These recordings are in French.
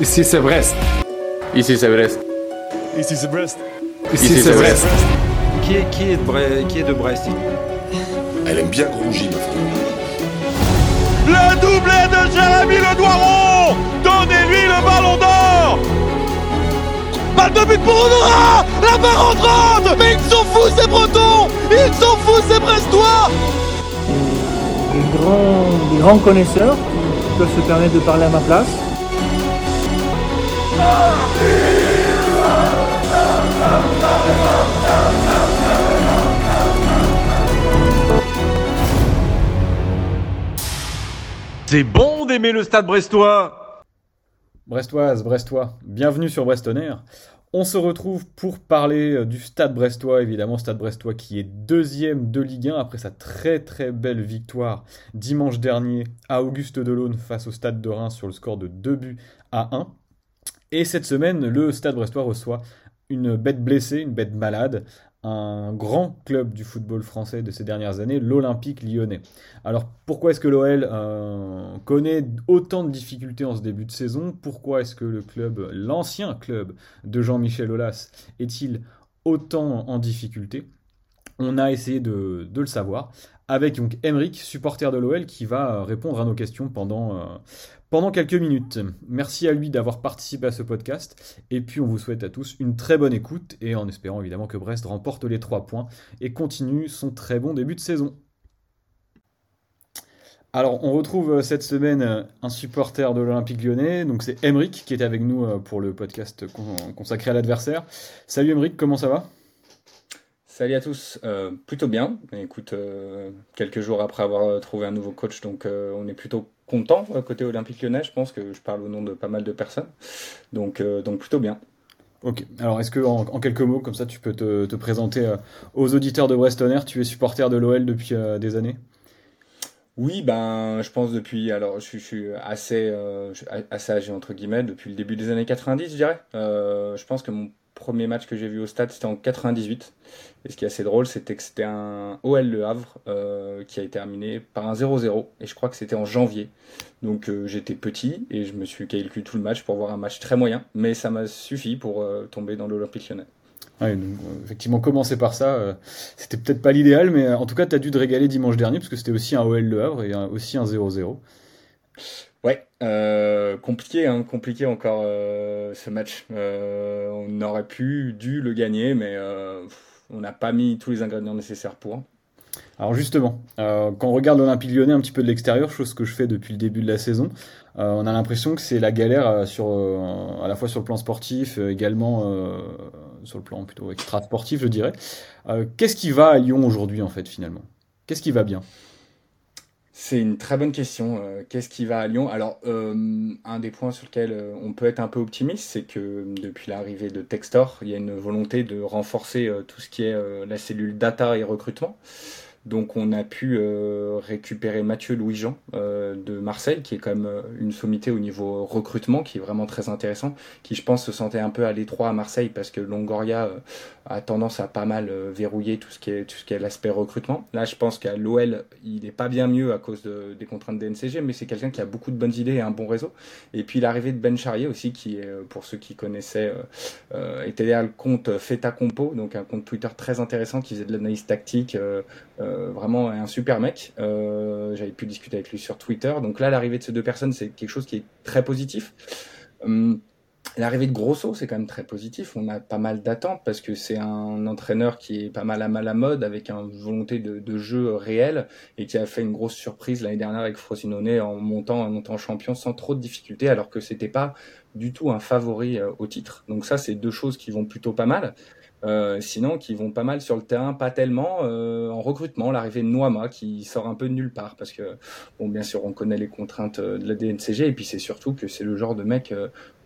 Ici c'est Brest. Ici c'est Brest. Ici c'est Brest. Ici c'est Brest. Qui est, qui est, de, Brest, qui est de Brest Elle aime bien Grongy, ma femme. Le doublé de Jérémy Le Doiron Donnez-lui le ballon d'or Balle de but pour Honora La barre entrante Mais ils sont fous ces Bretons Ils sont fous ces Brestois des grands, des grands connaisseurs qui peuvent se permettre de parler à ma place. C'est bon d'aimer le stade brestois Brestoise, Brestois, bienvenue sur Brestonner. On se retrouve pour parler euh, du Stade Brestois, évidemment, Stade Brestois qui est deuxième de Ligue 1 après sa très très belle victoire dimanche dernier à Auguste Delaune face au Stade de Reims sur le score de 2 buts à 1. Et cette semaine, le Stade Brestois reçoit une bête blessée, une bête malade, un grand club du football français de ces dernières années, l'Olympique lyonnais. Alors pourquoi est-ce que l'OL euh, connaît autant de difficultés en ce début de saison? Pourquoi est-ce que le club, l'ancien club de Jean-Michel Aulas, est-il autant en difficulté? On a essayé de, le savoir avec donc Emeric, supporter de l'OL, qui va répondre à nos questions pendant, euh, pendant quelques minutes. Merci à lui d'avoir participé à ce podcast. Et puis on vous souhaite à tous une très bonne écoute et en espérant évidemment que Brest remporte les trois points et continue son très bon début de saison. Alors on retrouve euh, cette semaine euh, un supporter de l'Olympique lyonnais, donc c'est Emeric qui est avec nous euh, pour le podcast consacré à l'adversaire. Salut Emeric, comment ça va? Salut à tous, plutôt bien. Écoute, quelques jours après avoir trouvé un nouveau coach, donc on est plutôt content euh, côté Olympique Lyonnais. Je pense que je parle au nom de pas mal de personnes. Donc, euh, donc plutôt bien. Ok. Alors, est-ce que en, quelques mots, comme ça, tu peux te, présenter euh, aux auditeurs de Brestonner Tu es supporter de l'OL depuis des années? Oui, ben, je pense depuis, alors je, suis assez, assez âgé entre guillemets, depuis le début des années 90, je dirais. je pense que mon premier match que j'ai vu au stade, c'était en 98. Et ce qui est assez drôle, c'était que c'était un OL Le Havre euh, qui a été terminé par un 0-0. Et je crois que c'était en janvier. Donc euh, j'étais petit et je me suis calculé tout le match pour voir un match très moyen. Mais ça m'a suffi pour euh, tomber dans l'Olympique lyonnais. Effectivement, commencer par ça, c'était peut-être pas l'idéal, mais en tout cas, tu as dû te régaler dimanche dernier, parce que c'était aussi un OL Le Havre et aussi un 0-0. Ouais, euh, compliqué, hein, compliqué encore euh, ce match. Euh, on aurait pu, dû le gagner, mais on n'a pas mis tous les ingrédients nécessaires pour. Alors justement, quand on regarde l'Olympique lyonnais un petit peu de l'extérieur, chose que je fais depuis le début de la saison, on a l'impression que c'est la galère sur, à la fois sur le plan sportif, également sur le plan plutôt extra sportif, je dirais. Qu'est-ce qui va à Lyon aujourd'hui en fait finalement? Qu'est-ce qui va bien? C'est une très bonne question. Euh, qu'est-ce qui va à Lyon? Alors, euh, un des points sur lesquels euh, on peut être un peu optimiste, c'est que depuis l'arrivée de Textor, il y a une volonté de renforcer tout ce qui est la cellule data et recrutement. Donc on a pu euh, récupérer Mathieu Louis-Jean euh, de Marseille, qui est quand même euh, une sommité au niveau recrutement, qui est vraiment très intéressant, qui je pense se sentait un peu à l'étroit à Marseille parce que Longoria a tendance à pas mal verrouiller tout ce qui est tout ce qui est l'aspect recrutement. Là, je pense qu'à l'OL, il n'est pas bien mieux à cause de, des contraintes des NCG, mais c'est quelqu'un qui a beaucoup de bonnes idées et un bon réseau. Et puis l'arrivée de Ben Charrier aussi, qui est pour ceux qui connaissaient, était derrière le compte Feta Compo, donc un compte Twitter très intéressant qui faisait de l'analyse tactique. Euh, vraiment un super mec. Euh, j'avais pu discuter avec lui sur Twitter. Donc là, l'arrivée de ces deux personnes, c'est quelque chose qui est très positif. Hum, l'arrivée de Grosso, c'est quand même très positif. On a pas mal d'attentes parce que c'est un entraîneur qui est pas mal à mal à mode avec une volonté de, jeu réel et qui a fait une grosse surprise l'année dernière avec Frosinone en montant, en montant champion sans trop de difficultés alors que c'était pas du tout un favori euh, au titre. Donc ça, c'est deux choses qui vont plutôt pas mal. Euh, sinon, qui vont pas mal sur le terrain, pas tellement euh, en recrutement. L'arrivée de Noama qui sort un peu de nulle part parce que, bon, bien sûr, on connaît les contraintes euh, de la DNCG et puis c'est surtout que c'est le genre de mec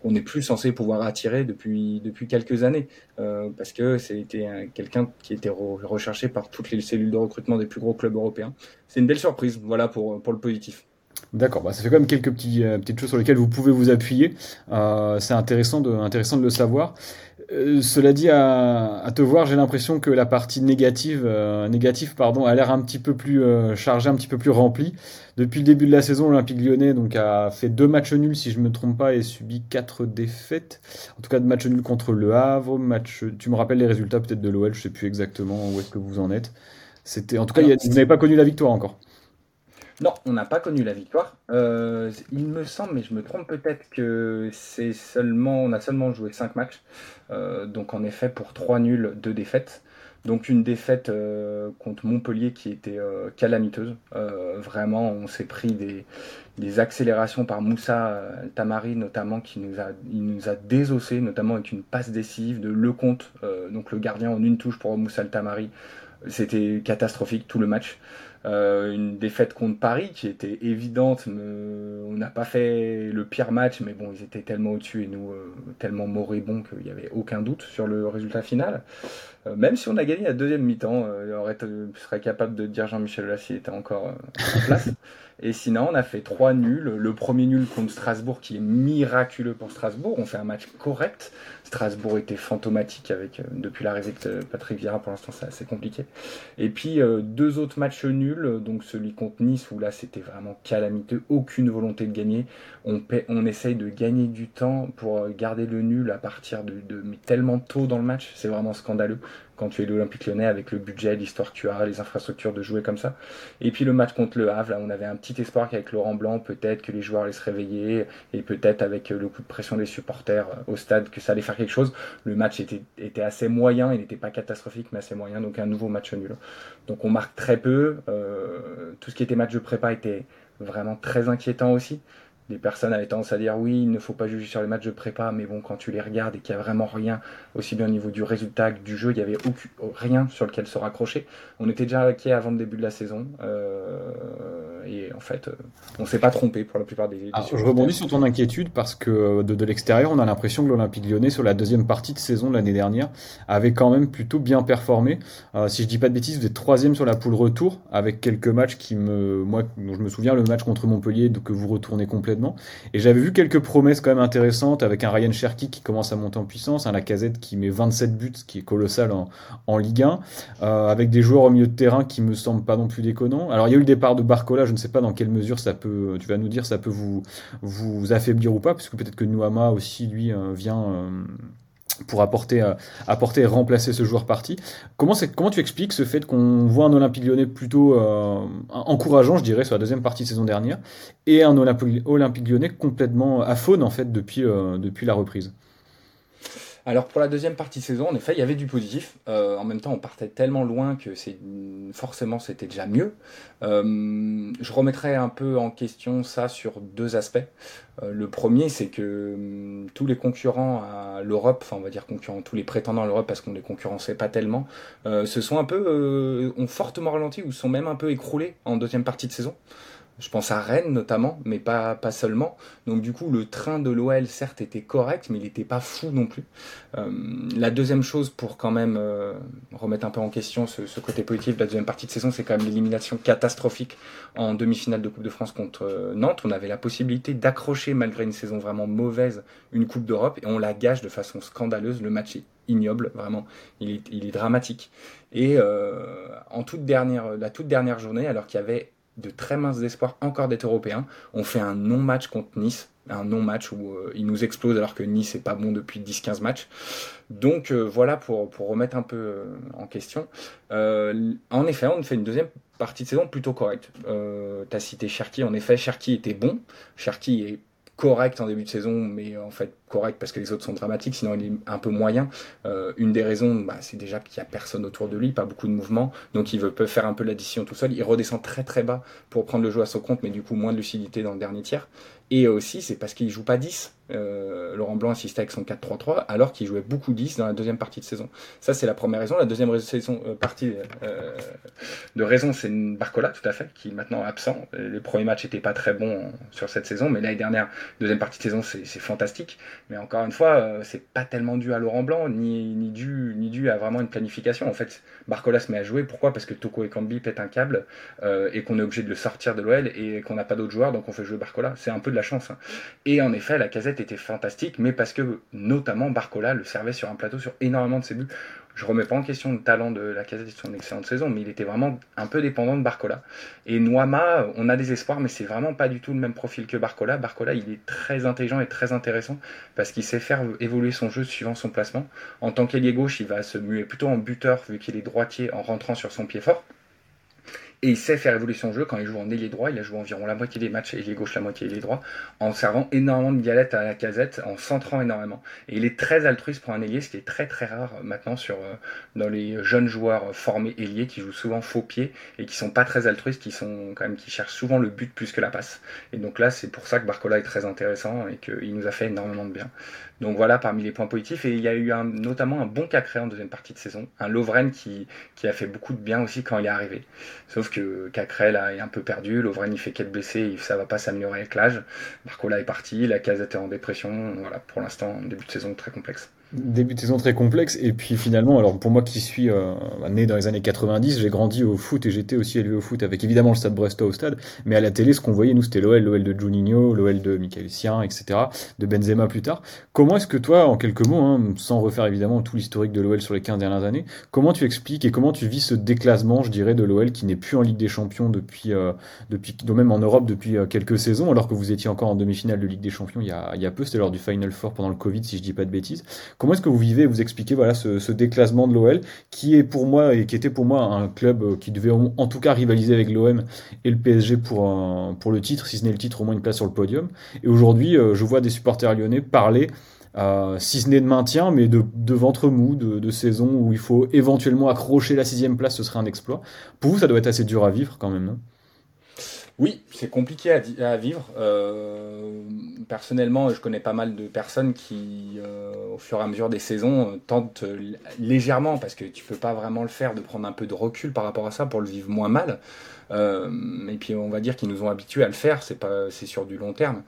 qu'on n'est plus censé pouvoir attirer depuis depuis quelques années parce que c'était quelqu'un qui était recherché par toutes les cellules de recrutement des plus gros clubs européens. C'est une belle surprise, voilà pour pour le positif. D'accord, bah ça fait quand même quelques petits, petites choses sur lesquelles vous pouvez vous appuyer. c'est intéressant de, intéressant de le savoir. Euh, cela dit, à, te voir, j'ai l'impression que la partie négative, euh, négative pardon, a l'air un petit peu plus euh, chargée, un petit peu plus remplie. Depuis le début de la saison, l'Olympique lyonnais donc, a fait deux matchs nuls, si je ne me trompe pas, et subi quatre défaites. En tout cas, de matchs nuls contre le Havre. Match, tu me rappelles les résultats peut-être de l'OL, je ne sais plus exactement où est-ce que vous en êtes. C'était, en tout cas, vous n'avez pas connu la victoire encore. Non, on n'a pas connu la victoire. Euh, il me semble, mais je me trompe peut-être que c'est seulement, on a seulement joué 5 matchs. Euh, donc en effet, pour 3 nuls, 2 défaites. Donc une défaite euh, contre Montpellier qui était calamiteuse. vraiment, on s'est pris des, accélérations par Moussa Tamari notamment qui nous a, il désossé, notamment avec une passe décisive de Lecomte, donc le gardien en une touche pour Moussa Tamari. C'était catastrophique tout le match. Euh, une défaite contre Paris qui était évidente. on n'a pas fait le pire match, mais bon, ils étaient tellement au-dessus et nous euh, tellement moribonds qu'il n'y avait aucun doute sur le résultat final. Euh, même si on a gagné la deuxième mi-temps, il aurait, serait capable de dire Jean-Michel Aulas s'il était encore en place. Et sinon, on a fait trois nuls. Le premier nul contre Strasbourg, qui est miraculeux pour Strasbourg. On fait un match correct. Strasbourg était fantomatique avec, euh, depuis l'arrivée de Patrick Vieira. Pour l'instant, c'est assez compliqué. Et puis, euh, deux autres matchs nuls. Donc, celui contre Nice, où là, c'était vraiment calamiteux. Aucune volonté de gagner. On, essaye de gagner du temps pour euh, garder le nul à partir de, de mais tellement tôt dans le match. C'est vraiment scandaleux quand tu es l'Olympique lyonnais avec le budget, l'histoire que tu as, les infrastructures de jouer comme ça. Et puis le match contre le Havre, là, on avait un petit espoir qu'avec Laurent Blanc, peut-être que les joueurs allaient se réveiller et peut-être avec le coup de pression des supporters euh, au stade que ça allait faire quelque chose. Le match était, était assez moyen, il n'était pas catastrophique, mais assez moyen, donc un nouveau match nul. Donc on marque très peu. Euh, tout ce qui était match de prépa était vraiment très inquiétant aussi des personnes avaient tendance à dire oui, il ne faut pas juger sur les matchs de prépa, mais bon, quand tu les regardes et qu'il n'y a vraiment rien, aussi bien au niveau du résultat que du jeu, il n'y avait aucun, rien sur lequel se raccrocher. On était déjà inquiet avant le début de la saison, euh, et en fait, euh, on ne s'est pas trompé pour la plupart des. des je rebondis sur ton inquiétude parce que euh, de, de l'extérieur, on a l'impression que l'Olympique lyonnais, sur la deuxième partie de saison de l'année dernière, avait quand même plutôt bien performé. si je dis pas de bêtises, vous êtes troisième sur la poule retour, avec quelques matchs qui me. Moi, je me souviens, le match contre Montpellier, que vous retournez complètement et j'avais vu quelques promesses quand même intéressantes avec un Ryan Cherky qui commence à monter en puissance, un Lacazette qui met 27 buts, ce qui est colossal en, Ligue 1, euh, avec des joueurs au milieu de terrain qui me semblent pas non plus déconnants. Alors il y a eu le départ de Barcola, je ne sais pas dans quelle mesure ça peut, tu vas nous dire, ça peut vous, vous affaiblir ou pas, puisque peut-être que Nouama aussi, lui, euh, vient... Pour apporter, euh, apporter et remplacer ce joueur parti. Comment, comment tu expliques ce fait qu'on voit un Olympique lyonnais plutôt euh, encourageant, je dirais, sur la deuxième partie de saison dernière, et un Olympique, lyonnais complètement aphone en fait depuis, euh, depuis la reprise? Alors pour la deuxième partie de saison, en effet, il y avait du positif. Euh, en même temps, on partait tellement loin que forcément c'était déjà mieux. Euh, je remettrai un peu en question ça sur deux aspects. Euh, le premier, c'est que hum, tous les concurrents à l'Europe, enfin on va dire concurrents, tous les prétendants à l'Europe, parce qu'on les concurrençait pas tellement, se sont un peu, ont fortement ralenti ou sont même un peu écroulés en deuxième partie de saison. Je pense à Rennes notamment, mais pas, pas seulement. Donc du coup, le train de l'OL, certes, était correct, mais il n'était pas fou non plus. Euh, la deuxième chose, pour quand même euh, remettre un peu en question ce, ce, côté positif de la deuxième partie de saison, c'est quand même l'élimination catastrophique en demi-finale de Coupe de France contre euh, Nantes. On avait la possibilité d'accrocher, malgré une saison vraiment mauvaise, une Coupe d'Europe, et on la gage de façon scandaleuse. Le match est ignoble, vraiment. Il est, il est dramatique. Et en toute dernière, la toute dernière journée, alors qu'il y avait de très minces espoirs encore d'être européen. On fait un non-match contre Nice, un non-match où euh, il nous explose alors que Nice n'est pas bon depuis 10-15 matchs. Donc euh, voilà pour, remettre un peu euh, en question. en effet, on fait une deuxième partie de saison plutôt correcte. tu as cité Cherki, en effet, Cherki était bon. Cherki est correct en début de saison, mais en fait correct parce que les autres sont dramatiques, sinon il est un peu moyen. Euh, une des raisons, bah, c'est déjà qu'il n'y a personne autour de lui, pas beaucoup de mouvement, donc il veut peut faire un peu l'addition tout seul. Il redescend très très bas pour prendre le jeu à son compte, mais du coup moins de lucidité dans le dernier tiers. Et aussi, c'est parce qu'il joue pas 10. Euh, Laurent Blanc assistait avec son 4-3-3 alors qu'il jouait beaucoup 10 dans la deuxième partie de saison. Ça, c'est la première raison. La deuxième raison, euh, partie euh, de raison, c'est Barcola, tout à fait, qui est maintenant absent. Les premiers matchs n'étaient pas très bons sur cette saison, mais l'année dernière, deuxième partie de saison, c'est fantastique. Mais encore une fois, c'est pas tellement dû à Laurent Blanc, ni, dû, ni dû à vraiment une planification. En fait, Barcola se met à jouer. Pourquoi? Parce que Toko et Kambi pètent un câble et qu'on est obligé de le sortir de l'OL et qu'on n'a pas d'autres joueurs, donc on fait jouer Barcola. C'est un peu de la chance. hein. Et en effet, la casette était fantastique, mais parce que notamment Barcola le servait sur un plateau sur énormément de ses buts. Je remets pas en question le talent de la casette et son excellente saison, mais il était vraiment un peu dépendant de Barcola. Et Noama, on a des espoirs, mais c'est vraiment pas du tout le même profil que Barcola. Barcola, il est très intelligent et très intéressant parce qu'il sait faire évoluer son jeu suivant son placement. En tant qu'ailier gauche, il va se muer plutôt en buteur vu qu'il est droitier en rentrant sur son pied fort. Et il sait faire évoluer son jeu quand il joue en ailier droit. Il a joué environ la moitié des matchs ailier gauche, la moitié ailier droit, en servant énormément de galettes à la casette, en centrant énormément. Et il est très altruiste pour un ailier, ce qui est très très rare maintenant sur, euh, dans les jeunes joueurs formés ailiers qui jouent souvent faux pied et qui sont pas très altruistes, qui sont quand même qui cherchent souvent le but plus que la passe. Et donc là, c'est pour ça que Barcola est très intéressant et qu'il nous a fait énormément de bien. Donc voilà parmi les points positifs. Et il y a eu un, notamment un bon Cacré en deuxième partie de saison, un Lovren qui, qui a fait beaucoup de bien aussi quand il est arrivé. Sauf que Cacré là est un peu perdu, Lovren il fait 4 blessés, ça va pas s'améliorer avec l'âge. Barcola est parti, la casette est en dépression. Voilà, pour l'instant, début de saison très complexe. Début de saison très complexe et puis finalement alors pour moi qui suis euh, né dans les années 90 j'ai grandi au foot et j'étais aussi élevé au foot avec évidemment le stade Brestois au stade mais à la télé ce qu'on voyait nous c'était l'OL l'OL de Juninho l'OL de Michael Sien etc de Benzema plus tard. Comment est-ce que toi en quelques mots hein, sans refaire évidemment tout l'historique de l'OL sur les 15 dernières années comment tu expliques et comment tu vis ce déclassement je dirais de l'OL qui n'est plus en Ligue des Champions depuis euh, depuis même en Europe depuis euh, quelques saisons alors que vous étiez encore en demi-finale de Ligue des Champions il y a, il y a peu c'était lors du Final Four pendant le Covid si je dis pas de bêtises Comment est-ce que vous vivez, vous expliquez voilà ce, déclassement de l'OL, qui est pour moi et qui était pour moi un club euh, qui devait en, tout cas rivaliser avec l'OM et le PSG pour pour le titre, si ce n'est le titre, au moins une place sur le podium. Et aujourd'hui, euh, je vois des supporters lyonnais parler. euh, si ce n'est de maintien, mais de, de ventre mou, de, de saison où il faut éventuellement accrocher la sixième place, ce serait un exploit. Pour vous, ça doit être assez dur à vivre quand même, non? Oui, c'est compliqué à, vivre. Euh, personnellement, je connais pas mal de personnes qui, euh, au fur et à mesure des saisons, euh, tentent légèrement, parce que tu peux pas vraiment le faire, de prendre un peu de recul par rapport à ça pour le vivre moins mal. Euh, et puis on va dire qu'ils nous ont habitués à le faire, c'est pas, c'est sur du long terme.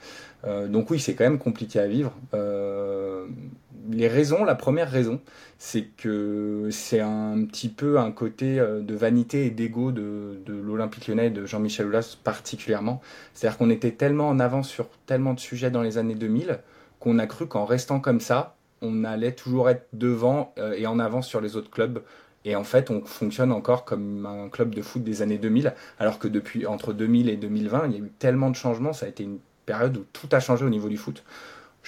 Euh, donc oui, c'est quand même compliqué à vivre. Euh, les raisons, la première raison, c'est que c'est un petit peu un côté euh, de vanité et d'ego de, l'Olympique lyonnais de Jean-Michel Aulas particulièrement. C'est-à-dire qu'on était tellement en avance sur tellement de sujets dans les années 2000 qu'on a cru qu'en restant comme ça, on allait toujours être devant et en avance sur les autres clubs. Et en fait, on fonctionne encore comme un club de foot des années 2000, alors que depuis entre 2000 et 2020, il y a eu tellement de changements, ça a été période où tout a changé au niveau du foot.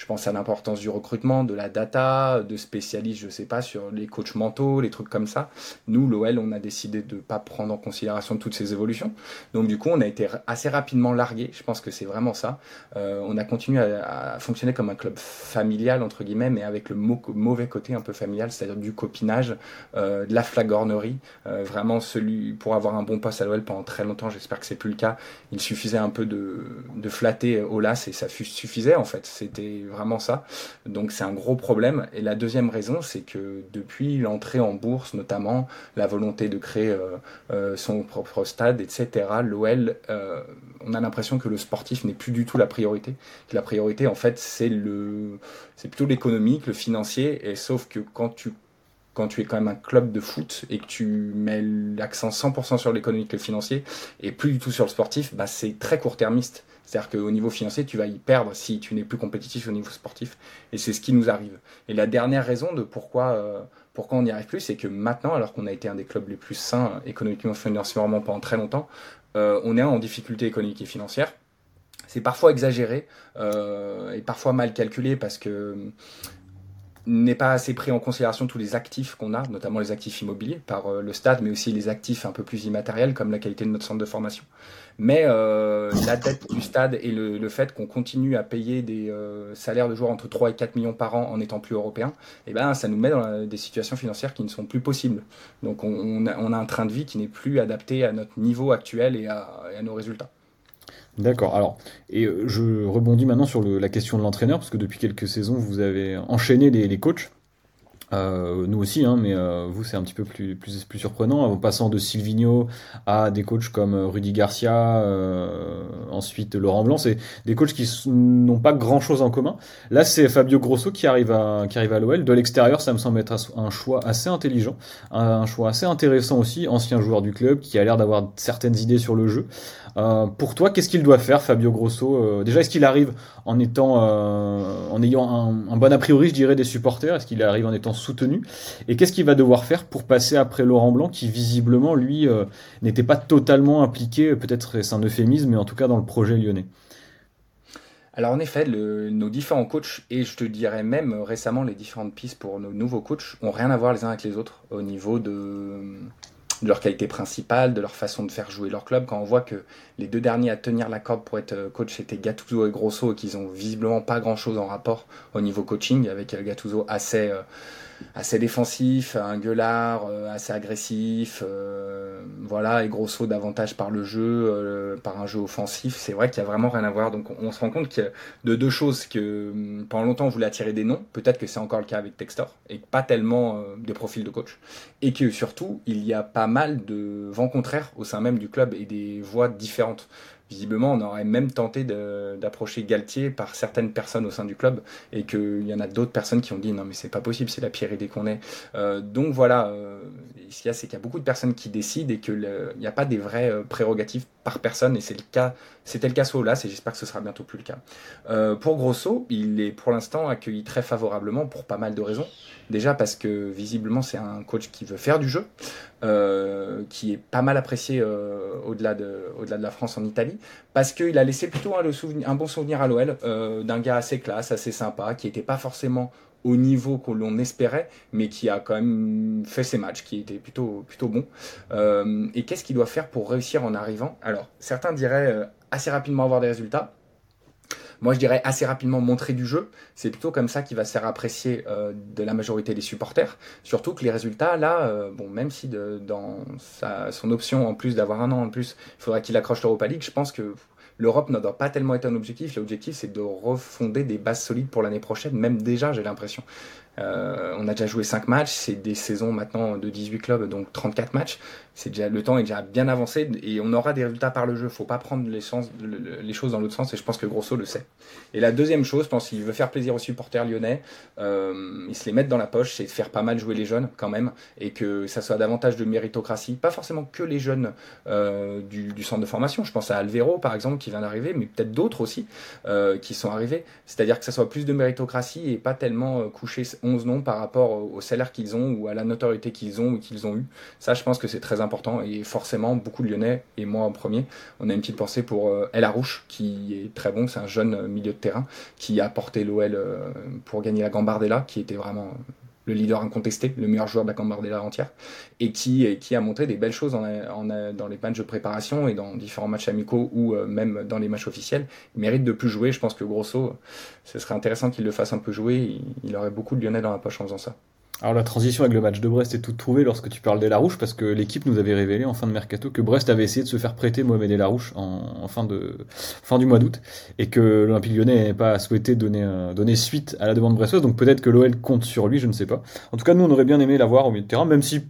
Je pense à l'importance du recrutement, de la data, de spécialistes, je sais pas, sur les coachs mentaux, les trucs comme ça. Nous, l'OL, on a décidé de pas prendre en considération toutes ces évolutions. Donc du coup, on a été assez rapidement largué. Je pense que c'est vraiment ça. Euh, on a continué à, à fonctionner comme un club familial entre guillemets, mais avec le mau- mauvais côté un peu familial, c'est-à-dire du copinage, euh, de la flagornerie. Euh, vraiment, celui pour avoir un bon poste à l'OL pendant très longtemps, j'espère que c'est plus le cas. Il suffisait un peu de, de flatter Olas et ça suffisait en fait. C'était vraiment ça. Donc c'est un gros problème. Et la deuxième raison, c'est que depuis l'entrée en bourse, notamment la volonté de créer euh, euh, son propre stade, etc., l'OL, euh, on a l'impression que le sportif n'est plus du tout la priorité. Que la priorité, en fait, c'est le, c'est plutôt l'économique, le financier. Et sauf que quand tu quand tu es quand même un club de foot et que tu mets l'accent 100% sur l'économique et le financier et plus du tout sur le sportif, bah c'est très court-termiste. C'est-à-dire qu'au niveau financier, tu vas y perdre si tu n'es plus compétitif au niveau sportif. Et c'est ce qui nous arrive. Et la dernière raison de pourquoi, euh, pourquoi on n'y arrive plus, c'est que maintenant, alors qu'on a été un des clubs les plus sains économiquement, financièrement pendant très longtemps, euh, on est en difficulté économique et financière. C'est parfois exagéré euh, et parfois mal calculé parce que n'est pas assez pris en considération tous les actifs qu'on a, notamment les actifs immobiliers par euh, le stade, mais aussi les actifs un peu plus immatériels comme la qualité de notre centre de formation. Mais euh, la dette du stade et le, fait qu'on continue à payer des euh, salaires de joueurs entre 3 et 4 millions par an en étant plus européens, eh ben, ça nous met dans des situations financières qui ne sont plus possibles. Donc on, a, un train de vie qui n'est plus adapté à notre niveau actuel et à nos résultats. D'accord. Alors, et euh, je rebondis maintenant sur la question de l'entraîneur, parce que depuis quelques saisons, vous avez enchaîné les coachs. Euh, nous aussi, hein, mais euh, vous, c'est un petit peu plus, plus, plus surprenant. En passant de Silvino à des coachs comme euh, Rudy Garcia, ensuite Laurent Blanc, c'est des coachs qui n'ont pas grand chose en commun. Là, c'est Fabio Grosso qui arrive à, qui arrive à l'OL. De l'extérieur, ça me semble être un choix assez intelligent, un, choix assez intéressant aussi. Ancien joueur du club qui a l'air d'avoir certaines idées sur le jeu. pour toi, qu'est-ce qu'il doit faire, Fabio Grosso Déjà, est-ce qu'il arrive en étant, en ayant un, un, bon a priori, je dirais, des supporters? Est-ce qu'il arrive en étant soutenu. Et qu'est-ce qu'il va devoir faire pour passer après Laurent Blanc, qui visiblement, lui, euh, n'était pas totalement impliqué, peut-être c'est un euphémisme, mais en tout cas dans le projet lyonnais? Alors en effet, nos différents coachs, et je te dirais même récemment les différentes pistes pour nos nouveaux coachs, ont rien à voir les uns avec les autres au niveau de, leur qualité principale, de leur façon de faire jouer leur club. Quand on voit que les deux derniers à tenir la corde pour être euh, coach, c'était Gattuso et Grosso, et qu'ils ont visiblement pas grand-chose en rapport au niveau coaching, avec euh, Gattuso assez assez défensif, un gueulard, euh, assez agressif, euh, voilà, et grosso davantage par le jeu, euh, par un jeu offensif. C'est vrai qu'il y a vraiment rien à voir. Donc on, se rend compte que de deux choses que hum, pendant longtemps on voulait attirer des noms, peut-être que c'est encore le cas avec Textor, et pas tellement des profils de coach, et que surtout il y a pas mal de vents contraires au sein même du club et des voix différentes visiblement, on aurait même tenté d'approcher Galtier par certaines personnes au sein du club et qu'il y en a d'autres personnes qui ont dit non mais c'est pas possible, c'est la pire idée qu'on ait. Euh, donc voilà, euh, ce qu'il y a, c'est qu'il y a beaucoup de personnes qui décident et qu'il n'y a pas des vraies euh, prérogatives par personne et c'est le cas, c'était le cas sur Olas et j'espère que ce sera bientôt plus le cas. pour Grosso, il est pour l'instant accueilli très favorablement pour pas mal de raisons. Déjà parce que visiblement c'est un coach qui veut faire du jeu, euh, qui est pas mal apprécié euh, au-delà de, au -delà de la France en Italie, parce qu'il a laissé plutôt un, bon souvenir à l'OL euh, d'un gars assez classe, assez sympa, qui n'était pas forcément au niveau que l'on espérait, mais qui a quand même fait ses matchs, qui était plutôt, plutôt bon. et qu'est-ce qu'il doit faire pour réussir en arrivant? Alors, certains diraient assez rapidement avoir des résultats. Moi, je dirais assez rapidement montrer du jeu. C'est plutôt comme ça qu'il va se faire apprécier euh, de la majorité des supporters. Surtout que les résultats, là, euh, bon, même si dans son option, en plus d'avoir un an en plus, il faudra qu'il accroche l'Europa League, je pense que l'Europe ne doit pas tellement être un objectif. L'objectif, c'est de refonder des bases solides pour l'année prochaine, même déjà, j'ai l'impression. Euh, on a déjà joué 5 matchs, c'est des saisons maintenant de 18 clubs, donc 34 matchs. C'est déjà le temps est déjà bien avancé et on aura des résultats par le jeu. Faut pas prendre les, choses dans l'autre sens et je pense que Grosso le sait. Et la deuxième chose, je pense qu'il veut faire plaisir aux supporters lyonnais, euh, ils se les mettent dans la poche, c'est de faire pas mal jouer les jeunes quand même et que ça soit davantage de méritocratie, pas forcément que les jeunes euh, du, centre de formation. Je pense à Alvero par exemple qui vient d'arriver, mais peut-être d'autres aussi qui sont arrivés. C'est-à-dire que ça soit plus de méritocratie et pas tellement coucher 11 noms par rapport au salaire qu'ils ont ou à la notoriété qu'ils ont ou qu'ils ont eu. Ça, je pense que c'est très important et forcément, beaucoup de Lyonnais, et moi en premier, on a une petite pensée pour euh, El Arouche qui est très bon, c'est un jeune euh, milieu de terrain qui a porté l'OL euh, pour gagner la Gambardella, qui était vraiment le leader incontesté, le meilleur joueur de la Gambardella entière, et qui, qui a montré des belles choses dans les matchs de préparation et dans différents matchs amicaux ou même dans les matchs officiels. Il mérite de plus jouer. Je pense que Grosso, ce serait intéressant qu'il le fasse un peu jouer. Il, il aurait beaucoup de Lyonnais dans la poche en faisant ça. Alors la transition avec le match de Brest est toute trouvée lorsque tu parles d'Elarouche parce que l'équipe nous avait révélé en fin de mercato que Brest avait essayé de se faire prêter Mohamed Elarouche en, en fin, de, fin du mois d'août et que l'Olympique lyonnais n'avait pas souhaité donner, euh, donner suite à la demande brestoise donc peut-être que l'OL compte sur lui, je ne sais pas. En tout cas nous on aurait bien aimé l'avoir au milieu de terrain même si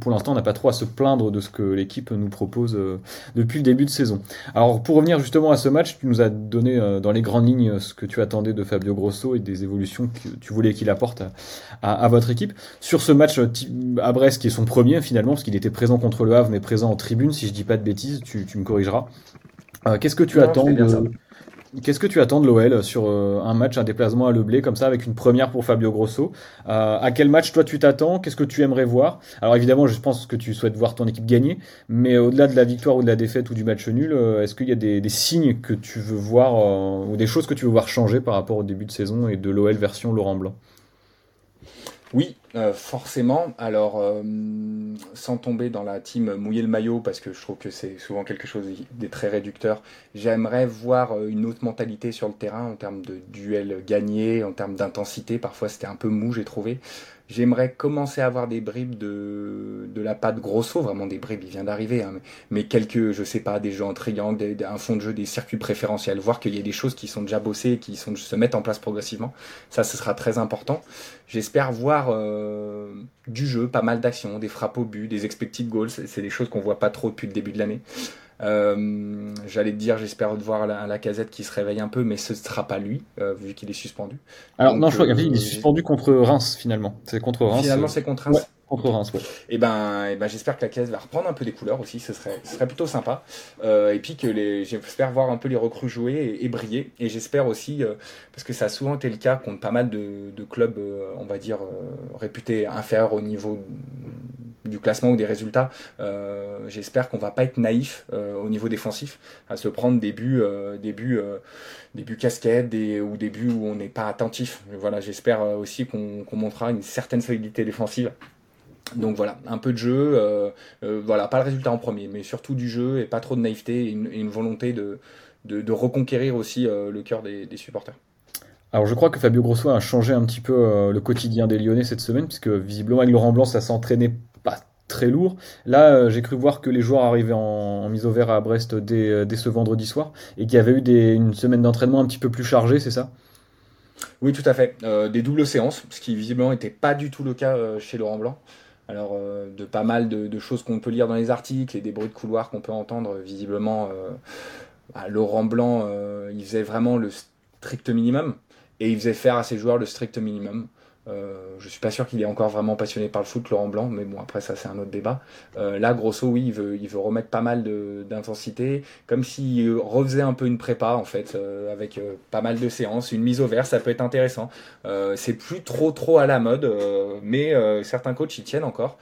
pour l'instant on n'a pas trop à se plaindre de ce que l'équipe nous propose euh, depuis le début de saison. Alors pour revenir justement à ce match, tu nous as donné euh, dans les grandes lignes ce que tu attendais de Fabio Grosso et des évolutions que tu voulais qu'il apporte à, à votre équipe. Sur ce match à Brest, qui est son premier finalement, parce qu'il était présent contre le Havre, mais présent en tribune, si je dis pas de bêtises, tu, me corrigeras. Euh, qu'est-ce que tu attends de... Qu'est-ce que tu attends de l'OL sur euh, un match, un déplacement à Leblé comme ça, avec une première pour Fabio Grosso? Euh, À quel match toi tu t'attends? Qu'est-ce que tu aimerais voir? Alors évidemment, je pense que tu souhaites voir ton équipe gagner, mais au-delà de la victoire ou de la défaite ou du match nul, est-ce qu'il y a des, des, signes que tu veux voir ou des choses que tu veux voir changer par rapport au début de saison et de l'OL version Laurent Blanc? Oui, euh, forcément. Alors, euh, sans tomber dans la team mouiller le maillot, parce que je trouve que c'est souvent quelque chose de très réducteur, j'aimerais voir euh, une autre mentalité sur le terrain en termes de duel gagné, en termes d'intensité. Parfois, c'était un peu mou, j'ai trouvé. J'aimerais commencer à avoir des bribes de, de la patte Grosso, vraiment des bribes, il vient d'arriver, hein, mais, quelques, je sais pas, des jeux en triangle, un fond de jeu, des circuits préférentiels, voir qu'il y a des choses qui sont déjà bossées, qui sont, se mettent en place progressivement. Ça, ce sera très important. J'espère voir euh, du jeu, pas mal d'actions, des frappes au but, des expected goals, c'est des choses qu'on voit pas trop depuis le début de l'année. Euh, J'allais te dire, j'espère voir la, la, casette qui se réveille un peu, mais ce ne sera pas lui, euh, vu qu'il est suspendu. Alors, Donc, non, je crois qu'il est euh, suspendu contre Reims, finalement. C'est contre Reims. Finalement, c'est contre Reims. Ouais, contre Reims, ouais. Et ben, et ben j'espère que la casette va reprendre un peu des couleurs aussi, ce serait, ce serait plutôt sympa. Euh, et puis que les, j'espère voir un peu les recrues jouer et, et briller. Et j'espère aussi, euh, parce que ça a souvent été le cas contre pas mal de, de clubs, euh, on va dire, réputés inférieurs au niveau du classement ou des résultats. Euh, J'espère qu'on va pas être naïf euh, au niveau défensif, à se prendre des buts, euh, des buts, des buts casquettes, des, ou des buts où on n'est pas attentif. Voilà, j'espère aussi qu'on qu montrera une certaine solidité défensive. Donc voilà, un peu de jeu, voilà, pas le résultat en premier, mais surtout du jeu et pas trop de naïveté et une, volonté de, reconquérir aussi le cœur des, des supporters. Alors je crois que Fabio Grosso a changé un petit peu le quotidien des Lyonnais cette semaine, puisque visiblement avec Laurent Blanc ça s'entraînait très lourd. Là euh, j'ai cru voir que les joueurs arrivaient en, mise au vert à Brest dès, dès ce vendredi soir, et qu'il y avait eu une semaine d'entraînement un petit peu plus chargée, c'est ça? Oui tout à fait, euh, des doubles séances, ce qui visiblement n'était pas du tout le cas euh, chez Laurent Blanc. Alors, euh, de pas mal de, choses qu'on peut lire dans les articles et des bruits de couloir qu'on peut entendre, visiblement, euh, Laurent Blanc, euh, il faisait vraiment le strict minimum et il faisait faire à ses joueurs le strict minimum. Euh, je suis pas sûr qu'il est encore vraiment passionné par le foot, Laurent Blanc, mais bon, après ça c'est un autre débat. Euh, là, grosso, oui, il veut, il veut remettre pas mal d'intensité, comme s'il refaisait un peu une prépa en fait, euh, avec pas mal de séances, une mise au vert, ça peut être intéressant. C'est plus trop trop à la mode, mais certains coachs y tiennent encore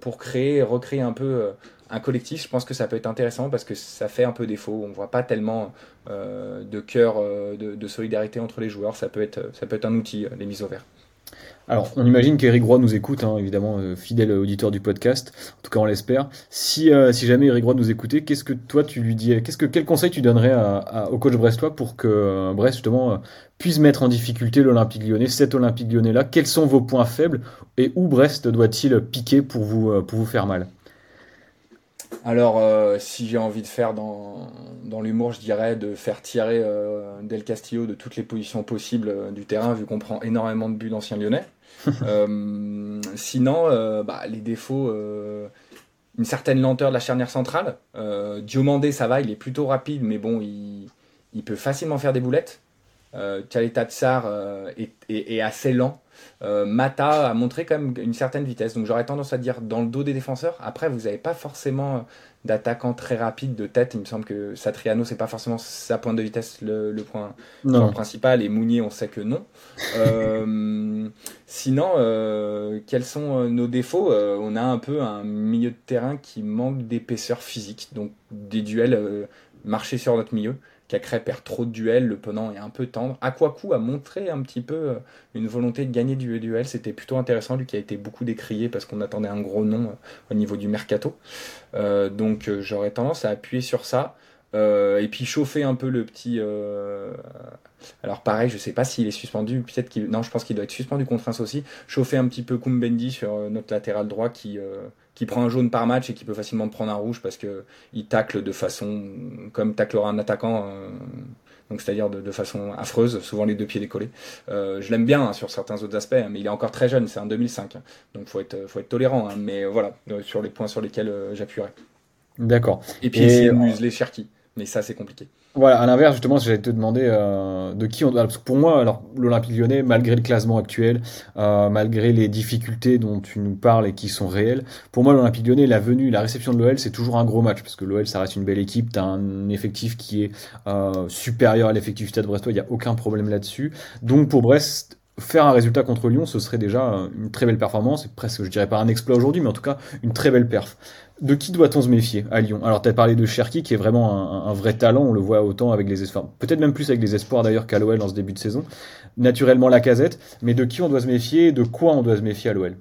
pour créer, recréer un peu un collectif, je pense que ça peut être intéressant parce que ça fait un peu défaut. On voit pas tellement de cœur, de, de, solidarité entre les joueurs. Ça peut être, ça peut être un outil, les mises au vert. Alors, on imagine qu'Eric Roy nous écoute, hein, évidemment, euh, fidèle auditeur du podcast. En tout cas, on l'espère. Si, euh, si jamais Eric Roy nous écoutait, qu'est-ce que toi tu lui dis que quel conseil tu donnerais au coach brestois pour que euh, Brest justement puisse mettre en difficulté l'Olympique Lyonnais, cet Olympique Lyonnais là Quels sont vos points faibles? Et où Brest doit-il piquer pour vous pour vous faire mal? Alors, si j'ai envie de faire dans, dans l'humour, je dirais de faire tirer Del Castillo de toutes les positions possibles du terrain, vu qu'on prend énormément de buts d'anciens lyonnais. Euh, sinon, bah, les défauts, une certaine lenteur de la charnière centrale. Diomandé, ça va, il est plutôt rapide, mais bon, il, peut facilement faire des boulettes. Euh, Tchaleta Tsar est, assez lent. Euh, Mata a montré quand même une certaine vitesse. Donc j'aurais tendance à dire dans le dos des défenseurs. Après, vous n'avez pas forcément d'attaquant très rapide de tête. Il me semble que Satriano, c'est pas forcément sa pointe de vitesse le, le point, point, principal. Et Mounier, on sait que non. euh, sinon, euh, quels sont nos défauts? Euh, On a un peu un milieu de terrain qui manque d'épaisseur physique. Donc des duels euh, marcher sur notre milieu. Cacré perd trop de duels, le penant est un peu tendre. Aquaku a montré un petit peu euh, une volonté de gagner du duel, c'était plutôt intéressant, lui qui a été beaucoup décrié parce qu'on attendait un gros nom au niveau du mercato. Euh, donc euh, j'aurais tendance à appuyer sur ça. Euh, et puis chauffer un peu le petit. Euh... Alors pareil, je sais pas s'il est suspendu. Peut-être qu'il. Non, je pense qu'il doit être suspendu contre Reims aussi. Chauffer un petit peu Kumbendi sur notre latéral droit qui euh, qui prend un jaune par match et qui peut facilement prendre un rouge parce que il tacle de façon comme taclera un attaquant. Euh... Donc c'est-à-dire de, de, façon affreuse, souvent les deux pieds décollés. Euh, je l'aime bien hein, sur certains autres aspects, hein, mais il est encore très jeune, c'est un 2005, hein, donc faut être faut être tolérant. Mais voilà, sur les points sur lesquels euh, j'appuierai. D'accord. Et puis et essayer de museler Cherki. Mais ça, c'est compliqué. Voilà, à l'inverse, justement, j'allais te demander euh, de qui on doit. Parce que pour moi, alors l'Olympique lyonnais, malgré le classement actuel, euh, malgré les difficultés dont tu nous parles et qui sont réelles, pour moi, l'Olympique lyonnais, la venue, la réception de l'OL, c'est toujours un gros match. Parce que l'OL, ça reste une belle équipe, tu as un effectif qui est euh, supérieur à l'effectif du Stade Brestois, il n'y a aucun problème là-dessus. Donc pour Brest, faire un résultat contre Lyon, ce serait déjà une très belle performance, et presque, je dirais pas un exploit aujourd'hui, mais en tout cas une très belle perf. De qui doit-on se méfier à Lyon? Alors, tu as parlé de Cherki, qui est vraiment un, vrai talent, on le voit autant avec les espoirs, peut-être même plus avec les espoirs d'ailleurs qu'à l'OL dans ce début de saison. Naturellement, la casette, mais de qui on doit se méfier de quoi on doit se méfier à l'OL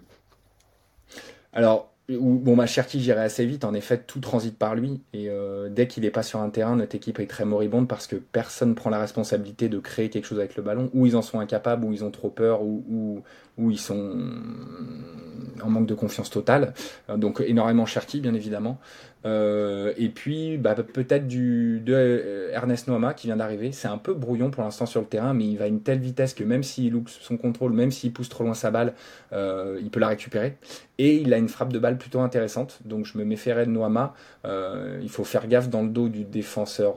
Alors, bon, ma Cherki, j'irai assez vite. En effet, tout transite par lui. Et dès qu'il n'est pas sur un terrain, notre équipe est très moribonde parce que personne prend la responsabilité de créer quelque chose avec le ballon. Ou ils en sont incapables, ou ils ont trop peur, ou, ou, ou ils sont en manque de confiance totale. Donc énormément Cherki, bien évidemment. Euh, et puis bah, peut-être du de euh, Ernest Noama qui vient d'arriver. C'est un peu brouillon pour l'instant sur le terrain, mais il va à une telle vitesse que même s'il loupe son contrôle, même s'il pousse trop loin sa balle, euh, il peut la récupérer. Et il a une frappe de balle plutôt intéressante. Donc je me méfierais de Noama. il faut faire gaffe dans le dos du défenseur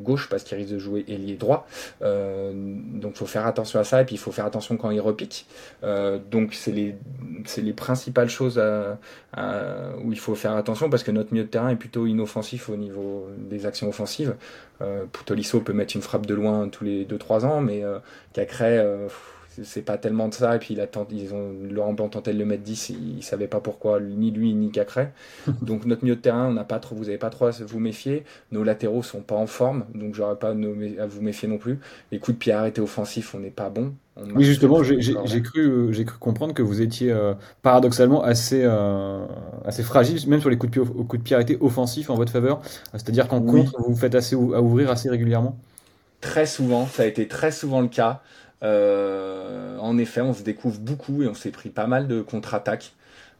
gauche parce qu'il risque de jouer ailier droit. donc il faut faire attention à ça. Et puis il faut faire attention quand il repique. Donc c'est les, les principales choses où il faut faire attention parce que notre milieu de terrain est plutôt inoffensif au niveau des actions offensives. Euh, peut mettre une frappe de loin tous les 2-3 ans, mais euh, Cacré, euh, c'est pas tellement de ça. Et puis il ils ont, Laurent Blanc tentait de le mettre 10, il, il savait pas pourquoi, ni lui ni Cacré. donc notre milieu de terrain, on n'a pas trop, vous n'avez pas trop à vous méfier. Nos latéraux sont pas en forme, donc j'aurais pas à vous méfier non plus. Les coups de pied arrêtés offensifs, on n'est pas bon. Oui, justement, j'ai cru, euh, j'ai cru comprendre que vous étiez euh, paradoxalement assez, euh, assez fragile, même sur les coups de pied, coups de pied arrêtés offensifs en votre faveur. C'est-à-dire qu'en contre, vous faites assez à ouvrir assez régulièrement? Très souvent, ça a été très souvent le cas. En effet, on se découvre beaucoup et on s'est pris pas mal de contre-attaques.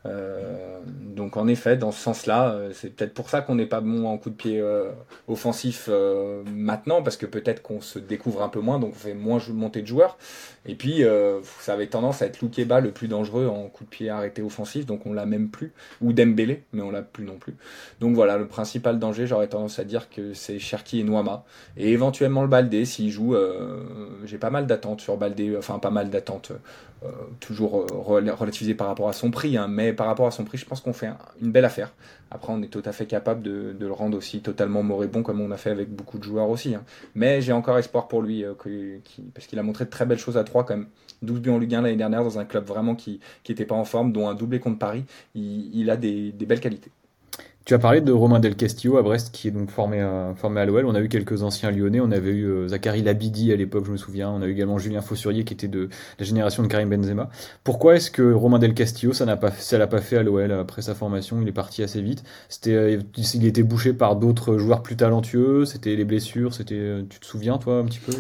Euh, donc en effet, dans ce sens-là, euh, c'est peut-être pour ça qu'on n'est pas bon en coup de pied euh, offensif maintenant, parce que peut-être qu'on se découvre un peu moins, donc on fait moins monter de joueurs. Et puis, ça avait tendance à être Loukeba le plus dangereux en coup de pied arrêté offensif, donc on l'a même plus, ou Dembélé, mais on l'a plus non plus. Donc voilà, le principal danger, j'aurais tendance à dire que c'est Cherki et Noama, et éventuellement le Baldé s'il joue. J'ai pas mal d'attentes sur Baldé, enfin pas mal d'attentes, toujours relativisé par rapport à son prix, hein, mais par rapport à son prix, je pense qu'on fait une belle affaire. Après, on est tout à fait capable de, le rendre aussi totalement moribond, comme on a fait avec beaucoup de joueurs aussi. Hein. Mais j'ai encore espoir pour lui, euh, parce qu'il a montré de très belles choses à 3 quand même. 12 buts en Ligue 1 l'année dernière dans un club vraiment qui n'était pas en forme, dont un doublé contre Paris. Il, a des belles qualités. Tu as parlé de Romain Del Castillo à Brest, qui est donc formé à, formé l'OL. On a eu quelques anciens lyonnais. On avait eu euh, Zachary Labidi à l'époque, je me souviens. On a eu également Julien Fossurier, qui était de la génération de Karim Benzema. Pourquoi est-ce que Romain Del Castillo, ça n'a pas, ça l'a pas fait à l'OL après sa formation? Il est parti assez vite. C'était, euh, il était bouché par d'autres joueurs plus talentueux. C'était les blessures. C'était, euh, tu te souviens, toi, un petit peu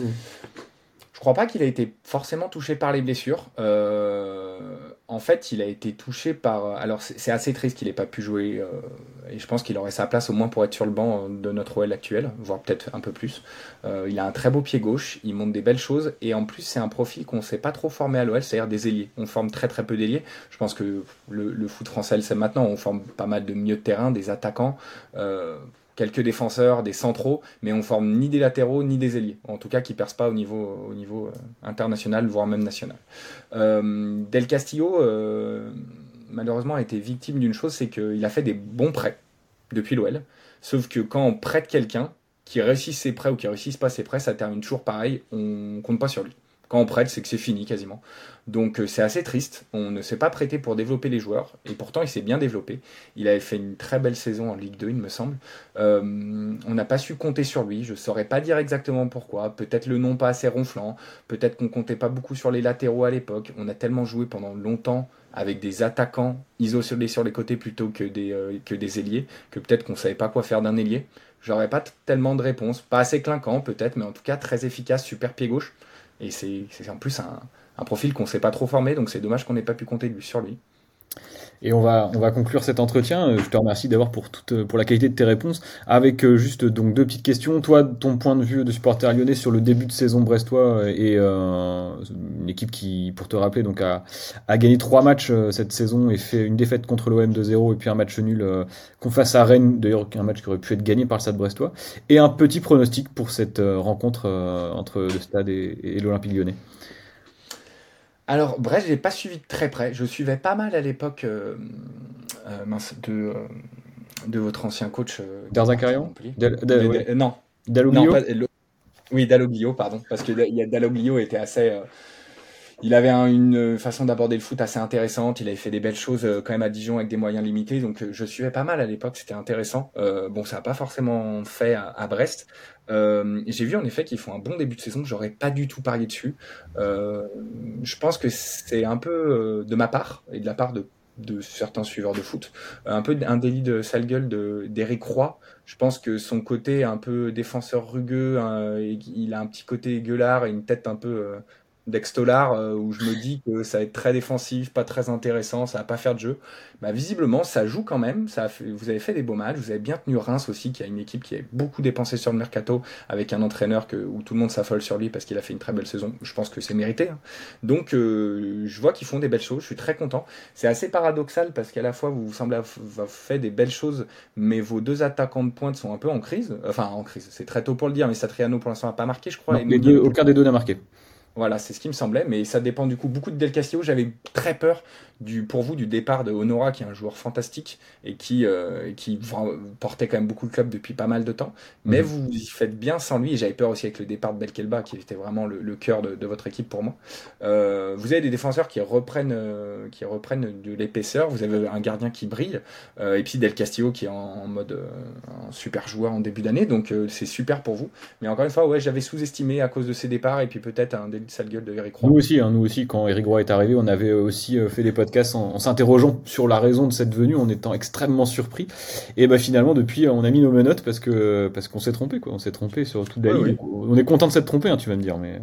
Je crois pas qu'il a été forcément touché par les blessures. Euh en fait, il a été touché par. Alors, c'est assez triste qu'il n'ait pas pu jouer, euh, et je pense qu'il aurait sa place au moins pour être sur le banc de notre OL actuel, voire peut-être un peu plus. Euh, il a un très beau pied gauche, il monte des belles choses, et en plus, c'est un profil qu'on ne s'est pas trop formé à l'OL, c'est-à-dire des ailiers. On forme très très peu d'ailiers. Je pense que le, foot français le sait maintenant, on forme pas mal de milieux de terrain, des attaquants. Euh, quelques défenseurs, des centraux, mais on forme ni des latéraux ni des ailiers, en tout cas qui percent pas au niveau, au niveau euh, international, voire même national. Euh, Del Castillo, euh, malheureusement, a été victime d'une chose, c'est qu'il a fait des bons prêts depuis l'OL, sauf que quand on prête quelqu'un, qui réussisse ses prêts ou qui réussisse pas ses prêts, ça termine toujours pareil, on compte pas sur lui. Quand on prête, c'est que c'est fini quasiment. Donc euh, c'est assez triste. On ne s'est pas prêté pour développer les joueurs. Et pourtant, il s'est bien développé. Il avait fait une très belle saison en Ligue 2, il me semble. Euh, on n'a pas su compter sur lui. Je ne saurais pas dire exactement pourquoi. Peut-être le nom pas assez ronflant. Peut-être qu'on comptait pas beaucoup sur les latéraux à l'époque. On a tellement joué pendant longtemps avec des attaquants isolés sur les côtés plutôt que des, euh, ailiers, que peut-être qu'on ne savait pas quoi faire d'un ailier. J'aurais pas tellement de réponses. Pas assez clinquant peut-être, mais en tout cas très efficace, super pied gauche. Et c'est en plus un, un profil qu'on ne s'est pas trop formé, donc c'est dommage qu'on n'ait pas pu compter sur lui. Et on va, on va conclure cet entretien. Euh, je te remercie d'abord pour, toute, euh, pour la qualité de tes réponses. Avec euh, juste donc deux petites questions. Toi, ton point de vue de supporter lyonnais sur le début de saison brestois et une équipe qui, pour te rappeler, donc a, a gagné trois matchs cette saison et fait une défaite contre l'OM 2-0 et puis un match nul qu'on face à Rennes, d'ailleurs un match qui aurait pu être gagné par le Stade brestois. Et un petit pronostic pour cette rencontre entre le Stade et l'Olympique lyonnais. Alors, Brest, j'ai pas suivi de très près. Je suivais pas mal à l'époque euh, euh, de, euh, de votre ancien coach. Darzakarian Non. Dalloglio Oui, Dalloglio, pardon. Parce que Dalloglio était assez. il avait une façon d'aborder le foot assez intéressante. Il avait fait des belles choses quand même à Dijon avec des moyens limités. Donc, je suivais pas mal à l'époque. C'était intéressant. bon, ça n'a pas forcément fait à Brest. Euh, j'ai vu en effet qu'ils font un bon début de saison, j'aurais pas du tout parié dessus. Euh, je pense que c'est un peu euh, de ma part et de la part de de certains suiveurs de foot. Un peu un délit de sale gueule d'Eric Roy. Je pense que son côté un peu défenseur rugueux, hein, il a un petit côté gueulard et une tête un peu d'Extolar euh, où je me dis que ça va être très défensif, pas très intéressant, ça va pas faire de jeu. Bah, visiblement, ça joue quand même. Ça vous avez fait des beaux matchs, vous avez bien tenu Reims aussi, qui a une équipe qui a beaucoup dépensé sur le mercato, avec un entraîneur que, où tout le monde s'affole sur lui parce qu'il a fait une très belle saison. Je pense que c'est mérité. Hein. Donc, euh, je vois qu'ils font des belles choses. Je suis très content. C'est assez paradoxal parce qu'à la fois vous semblez avoir fait des belles choses, mais vos deux attaquants de pointe sont un peu en crise. Enfin, en crise. C'est très tôt pour le dire, mais Satriano pour l'instant n'a pas marqué, je crois. les deux, aucun des deux n'a marqué. Voilà, c'est ce qui me semblait, mais ça dépend du coup beaucoup de Del Castillo. J'avais très peur du, pour vous du départ de Honora, qui est un joueur fantastique et qui, euh, qui portait quand même beaucoup de club depuis pas mal de temps. Mais mhm. vous y faites bien sans lui, j'avais peur aussi avec le départ de Belkelba, qui était vraiment le, cœur de, votre équipe pour moi. Euh, vous avez des défenseurs qui reprennent, euh, qui reprennent de l'épaisseur, vous avez un gardien qui brille, et puis Del Castillo qui est en, mode un super joueur en début d'année, donc c'est super pour vous. Mais encore une fois, ouais, j'avais sous-estimé à cause de ses départs, et puis peut-être un délit de sale gueule de Eric Roy. Nous aussi, hein, nous aussi, quand Eric Roy est arrivé, on avait aussi fait des podcasts en, s'interrogeant sur la raison de cette venue, en étant extrêmement surpris. Et bah finalement, depuis, on a mis nos menottes parce que parce qu'on s'est trompé, quoi. On s'est trompé sur toute la On est content de s'être trompé, hein, tu vas me dire, mais.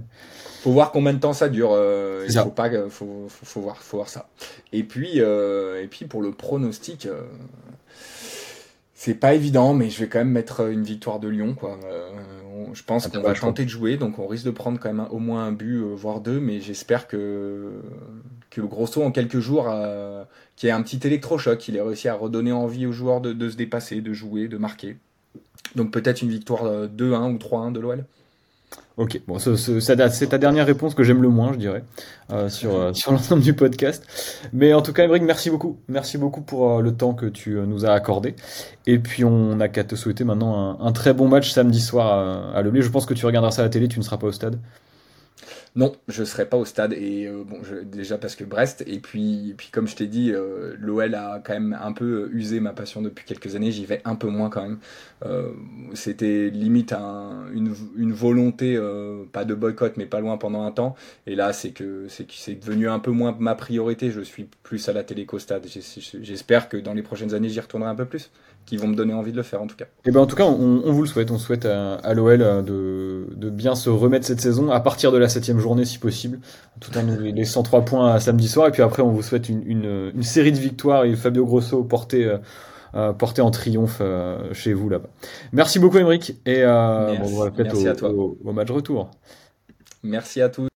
Faut voir combien de temps ça dure. Euh, il faut pas, faut, faut, voir, faut voir ça. Et puis, euh, et puis pour le pronostic. Euh, c'est pas évident, mais je vais quand même mettre une victoire de Lyon. Quoi. Je pense qu'on va tenter de jouer, donc on risque de prendre quand même au moins un but, voire deux, mais j'espère que que Grosso en quelques jours a, qui est un petit électrochoc, il a réussi à redonner envie aux joueurs de, se dépasser, de jouer, de marquer. Donc peut-être une victoire 2-1 ou 3-1 de l'OL. Ok, bon, c'est ta dernière réponse que j'aime le moins, je dirais, euh, sur, euh, sur l'ensemble du podcast. Mais en tout cas, Emric, merci beaucoup. Merci beaucoup pour euh, le temps que tu nous as accordé. Et puis, on n'a qu'à te souhaiter maintenant un, très bon match samedi soir à, à Je pense que tu regarderas ça à la télé, tu ne seras pas au stade. Non, je serai pas au stade et euh, bon, déjà parce que Brest et puis, puis comme je t'ai dit, euh, l'OL a quand même un peu usé ma passion depuis quelques années. J'y vais un peu moins quand même. Euh, c'était limite une, volonté, pas de boycott, mais pas loin pendant un temps. Et là, c'est que c'est devenu un peu moins ma priorité. Je suis plus à la télé qu'au stade. J'espère que dans les prochaines années, j'y retournerai un peu plus qui vont me donner envie de le faire en tout cas. Et eh ben en tout cas, on, vous le souhaite. On souhaite à, l'OL de, de, bien se remettre cette saison à partir de la septième journée si possible, tout en nous laissant trois points à samedi soir. Et puis après, on vous souhaite une, une, une série de victoires et Fabio Grosso porté. Euh, euh porté en triomphe euh, chez vous là-bas. Merci beaucoup Émeric et euh, bon, on va au, au match retour. Merci à tous.